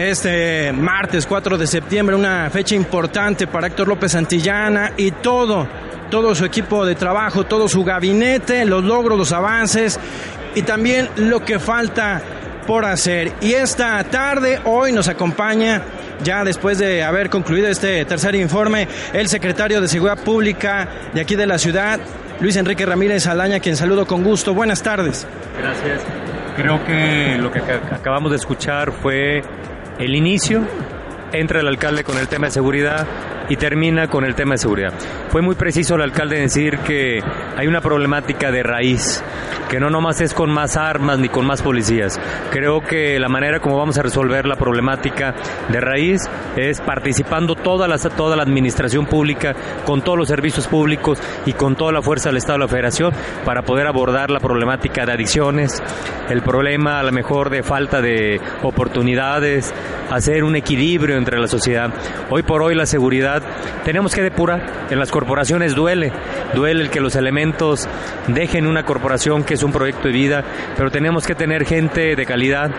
este martes 4 de septiembre, una fecha importante para Héctor López Santillana y todo, todo su equipo de trabajo, todo su gabinete, los logros, los avances y también lo que falta por hacer. Y esta tarde, hoy nos acompaña, ya después de haber concluido este tercer informe, el secretario de Seguridad Pública de aquí de la ciudad, Luis Enrique Ramírez Alaña, quien saludo con gusto. Buenas tardes. Gracias. Creo que lo que acabamos de escuchar fue el inicio. Entra el alcalde con el tema de seguridad, y termina con el tema de seguridad. Fue muy preciso el alcalde decir que hay una problemática de raíz, que no nomás es con más armas ni con más policías. Creo que la manera como vamos a resolver la problemática de raíz es participando toda la, toda la administración pública, con todos los servicios públicos y con toda la fuerza del Estado de la Federación para poder abordar la problemática de adicciones, el problema a lo mejor de falta de oportunidades, hacer un equilibrio entre la sociedad. Hoy por hoy la seguridad tenemos que depurar. En las corporaciones duele, duele el que los elementos dejen una corporación que es un proyecto de vida, pero tenemos que tener gente de calidad,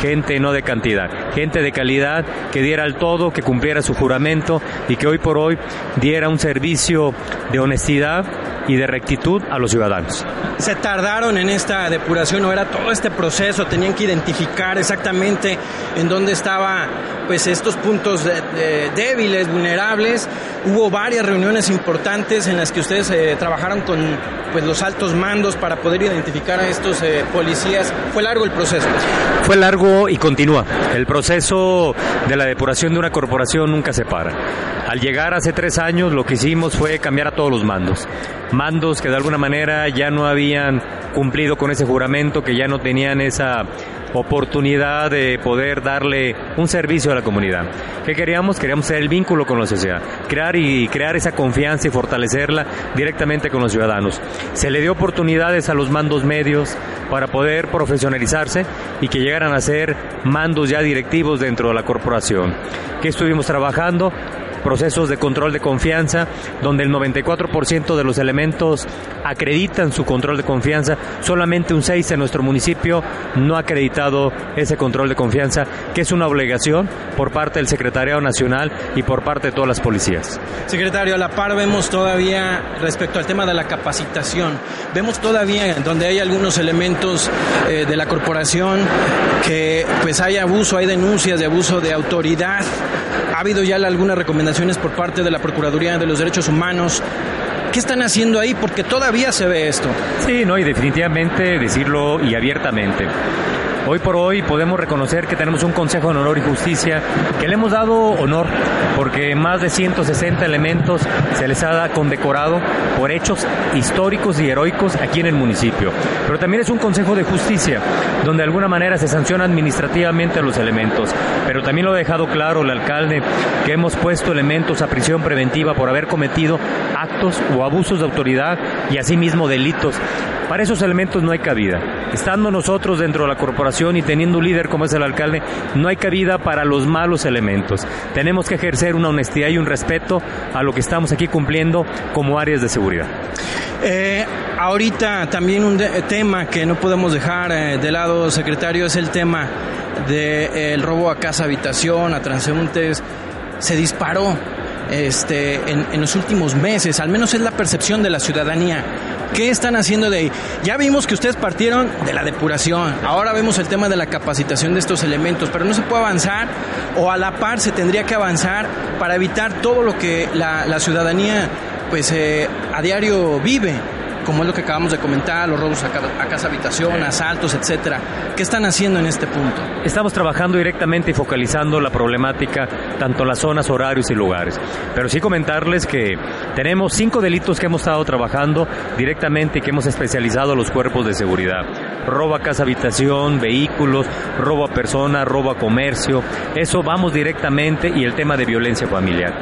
gente no de cantidad, gente de calidad que diera el todo, que cumpliera su juramento y que hoy por hoy diera un servicio de honestidad y de rectitud a los ciudadanos. Se tardaron en esta depuración, o era todo este proceso, tenían que identificar exactamente en dónde estaba pues estos puntos débiles, vulnerables. Hubo varias reuniones importantes en las que ustedes eh, trabajaron con pues los altos mandos para poder identificar a estos eh, policías. Fue largo el proceso. Fue largo y continúa. El proceso de la depuración de una corporación nunca se para. Al llegar hace tres años lo que hicimos fue cambiar a todos los mandos. Mandos que de alguna manera ya no habían cumplido con ese juramento, que ya no tenían esa oportunidad de poder darle un servicio a la comunidad. ¿Qué queríamos? Queríamos ser el vínculo con la sociedad, crear y crear esa confianza y fortalecerla directamente con los ciudadanos. Se le dio oportunidades a los mandos medios para poder profesionalizarse y que llegaran a ser mandos ya directivos dentro de la corporación. ¿Qué estuvimos trabajando? Procesos de control de confianza, donde el 94% de los elementos acreditan su control de confianza, solamente un 6 en nuestro municipio no ha acreditado ese control de confianza, que es una obligación por parte del Secretariado Nacional y por parte de todas las policías. Secretario, a la par vemos todavía respecto al tema de la capacitación, vemos todavía donde hay algunos elementos eh, de la corporación que pues hay abuso, hay denuncias de abuso de autoridad. ¿Ha habido ya alguna recomendaciones por parte de la Procuraduría de los Derechos Humanos ¿Qué están haciendo ahí? Porque todavía se ve esto. Sí, no, y definitivamente decirlo y abiertamente. Hoy por hoy podemos reconocer que tenemos un Consejo de Honor y Justicia que le hemos dado honor porque más de 160 elementos se les ha condecorado por hechos históricos y heroicos aquí en el municipio. Pero también es un Consejo de Justicia donde de alguna manera se sanciona administrativamente a los elementos. Pero también lo ha dejado claro el alcalde que hemos puesto elementos a prisión preventiva por haber cometido actos o abusos de autoridad y asimismo delitos para esos elementos no hay cabida. Estando nosotros dentro de la corporación y teniendo un líder como es el alcalde, no hay cabida para los malos elementos. Tenemos que ejercer una honestidad y un respeto a lo que estamos aquí cumpliendo como áreas de seguridad. Eh, ahorita también un tema que no podemos dejar eh, de lado, secretario, es el tema del robo a casa habitación, a transeúntes. Se disparó este, en, en, los últimos meses, al menos es la percepción de la ciudadanía. ¿Qué están haciendo de ahí? Ya vimos que ustedes partieron de la depuración, ahora vemos el tema de la capacitación de estos elementos, pero no se puede avanzar o a la par se tendría que avanzar para evitar todo lo que la, la ciudadanía pues eh, a diario vive como es lo que acabamos de comentar, los robos a, casa habitación, asaltos, etcétera. ¿Qué están haciendo en este punto? Estamos trabajando directamente y focalizando la problemática tanto las zonas, horarios y lugares. Pero sí comentarles que tenemos cinco delitos que hemos estado trabajando directamente y que hemos especializado los cuerpos de seguridad. Robo a casa habitación, vehículos, robo a persona, robo a comercio. Eso vamos directamente y el tema de violencia familiar.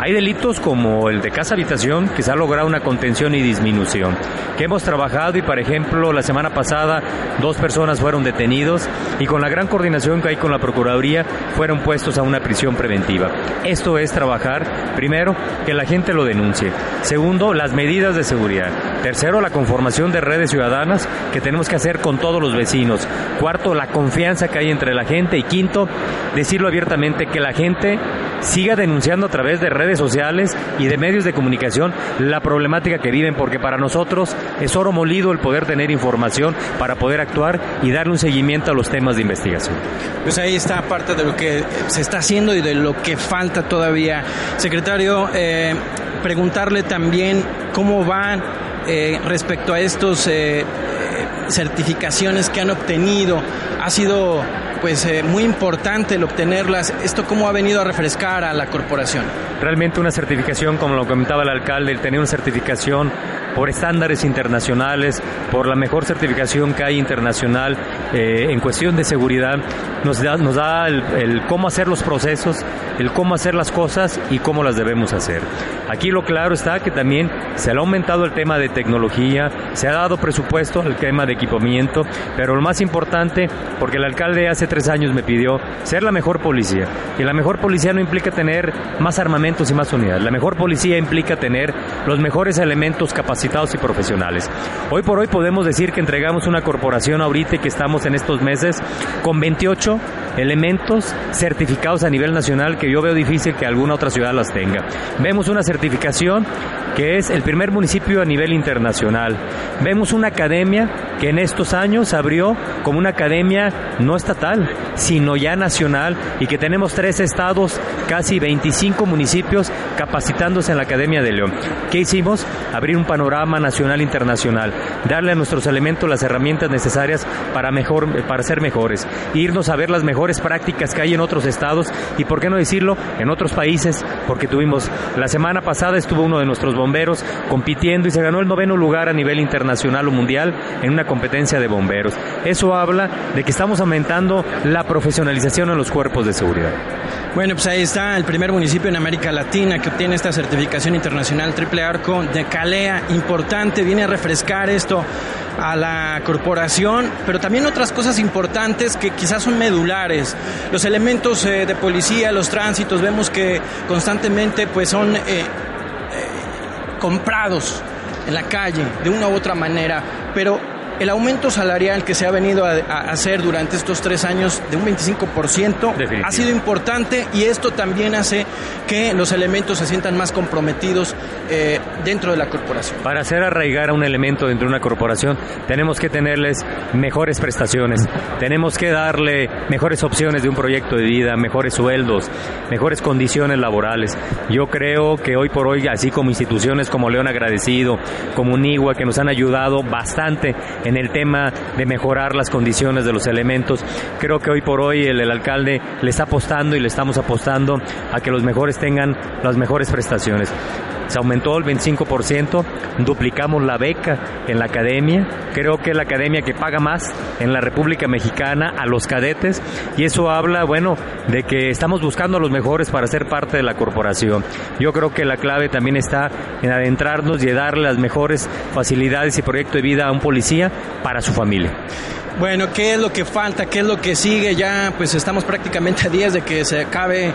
Hay delitos como el de casa habitación que se ha logrado una contención y disminución que hemos trabajado y, por ejemplo, la semana pasada dos personas fueron detenidos y con la gran coordinación que hay con la Procuraduría fueron puestos a una prisión preventiva. Esto es trabajar, primero, que la gente lo denuncie. Segundo, las medidas de seguridad. Tercero, la conformación de redes ciudadanas que tenemos que hacer con todos los vecinos. Cuarto, la confianza que hay entre la gente. Y quinto, decirlo abiertamente que la gente siga denunciando a través de redes sociales y de medios de comunicación la problemática que viven, porque para nosotros es oro molido el poder tener información para poder actuar y darle un seguimiento a los temas de investigación. Pues ahí está parte de lo que se está haciendo y de lo que falta todavía. Secretario, eh, preguntarle también cómo van eh, respecto a estos eh, certificaciones que han obtenido. Ha sido pues eh, muy importante el obtenerlas. ¿Esto cómo ha venido a refrescar a la corporación? Realmente una certificación, como lo comentaba el alcalde, el tener una certificación por estándares internacionales, por la mejor certificación que hay internacional eh, en cuestión de seguridad, nos da, nos da el, cómo hacer los procesos, el cómo hacer las cosas y cómo las debemos hacer. Aquí lo claro está que también se ha aumentado el tema de tecnología, se ha dado presupuesto al tema de equipamiento, pero lo más importante, porque el alcalde hace tres años me pidió ser la mejor policía. Y la mejor policía no implica tener más armamentos y más unidades. La mejor policía implica tener los mejores elementos capacitados y profesionales. Hoy por hoy podemos decir que entregamos una corporación ahorita y que estamos en estos meses con 28 elementos certificados a nivel nacional que yo veo difícil que alguna otra ciudad las tenga. Vemos una certificación que es el primer municipio a nivel internacional. Vemos una academia que en estos años abrió como una academia no estatal, sino ya nacional y que tenemos tres estados, casi 25 municipios capacitándose en la Academia de León. ¿Qué hicimos? Abrir un panorama nacional e internacional, darle a nuestros elementos las herramientas necesarias para, mejor, para ser mejores, irnos a ver las mejores prácticas que hay en otros estados y, por qué no decirlo, en otros países, porque tuvimos, la semana pasada estuvo uno de nuestros bomberos compitiendo y se ganó el noveno lugar a nivel internacional o mundial en una competencia de bomberos. Eso habla de que estamos aumentando la profesionalización en los cuerpos de seguridad. Bueno, pues ahí está el primer municipio en América Latina que obtiene esta certificación internacional triple arco de Calea. Importante, viene a refrescar esto a la corporación, pero también otras cosas importantes que quizás son medulares. Los elementos eh, de policía, los tránsitos, vemos que constantemente pues son eh, eh, comprados en la calle de una u otra manera, pero el aumento salarial que se ha venido a, hacer durante estos tres años de un 25% ha sido importante y esto también hace que los elementos se sientan más comprometidos eh, dentro de la corporación. Para hacer arraigar a un elemento dentro de una corporación tenemos que tenerles mejores prestaciones, tenemos que darle mejores opciones de un proyecto de vida, mejores sueldos, mejores condiciones laborales. Yo creo que hoy por hoy, así como instituciones como León Agradecido, como Unigua, que nos han ayudado bastante en el tema de mejorar las condiciones de los elementos. Creo que hoy por hoy el, alcalde le está apostando y le estamos apostando a que los mejores tengan las mejores prestaciones se aumentó el 25%, duplicamos la beca en la academia, creo que es la academia que paga más en la República Mexicana a los cadetes y eso habla, bueno, de que estamos buscando a los mejores para ser parte de la corporación. Yo creo que la clave también está en adentrarnos y darle las mejores facilidades y proyecto de vida a un policía para su familia. Bueno, ¿qué es lo que falta? ¿Qué es lo que sigue? Ya pues estamos prácticamente a días de que se acabe eh,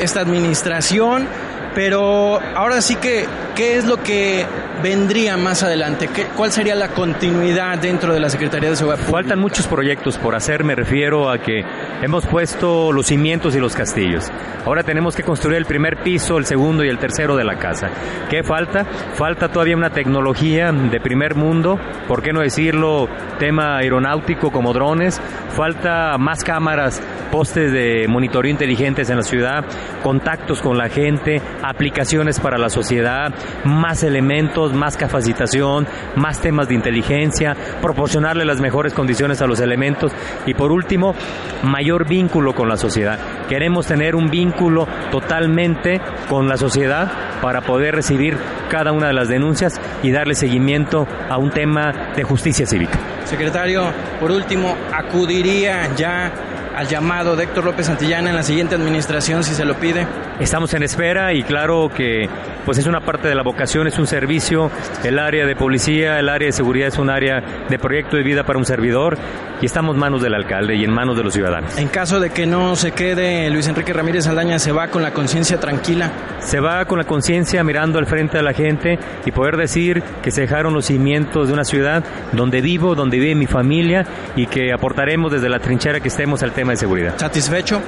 esta administración, pero ahora sí que, ¿qué es lo que vendría más adelante? ¿Qué, ¿Cuál sería la continuidad dentro de la Secretaría de Seguridad? Faltan muchos proyectos por hacer, me refiero a que hemos puesto los cimientos y los castillos. Ahora tenemos que construir el primer piso, el segundo y el tercero de la casa. ¿Qué falta? Falta todavía una tecnología de primer mundo, ¿por qué no decirlo? Tema aeronáutico como drones. Falta más cámaras, postes de monitoreo inteligentes en la ciudad, contactos con la gente, aplicaciones para la sociedad, más elementos, más capacitación, más temas de inteligencia, proporcionarle las mejores condiciones a los elementos y por último, mayor vínculo con la sociedad. Queremos tener un vínculo totalmente con la sociedad para poder recibir cada una de las denuncias y darle seguimiento a un tema de justicia cívica. Secretario, por último, acudiría ya al llamado de Héctor López Santillana en la siguiente administración si se lo pide? Estamos en espera y claro que pues es una parte de la vocación, es un servicio, el área de policía, el área de seguridad es un área de proyecto de vida para un servidor y estamos en manos del alcalde y en manos de los ciudadanos. En caso de que no se quede, Luis Enrique Ramírez Aldaña se va con la conciencia tranquila. Se va con la conciencia mirando al frente a la gente y poder decir que se dejaron los cimientos de una ciudad donde vivo, donde vive mi familia y que aportaremos desde la trinchera que estemos al tema de seguridad. ¿Satisfecho?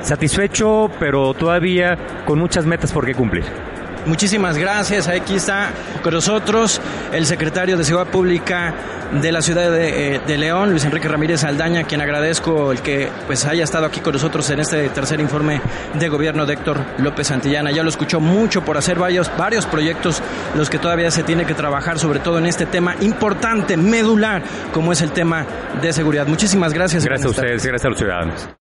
Satisfecho, pero todavía con muchas metas por qué cumplir. Muchísimas gracias. Aquí está con nosotros el secretario de Seguridad Pública de la ciudad de, eh, de, León, Luis Enrique Ramírez Aldaña, quien agradezco el que pues haya estado aquí con nosotros en este tercer informe de gobierno de Héctor López Santillana. Ya lo escuchó mucho por hacer varios, varios proyectos, los que todavía se tiene que trabajar, sobre todo en este tema importante, medular, como es el tema de seguridad. Muchísimas gracias. Gracias a ustedes, gracias a los ciudadanos.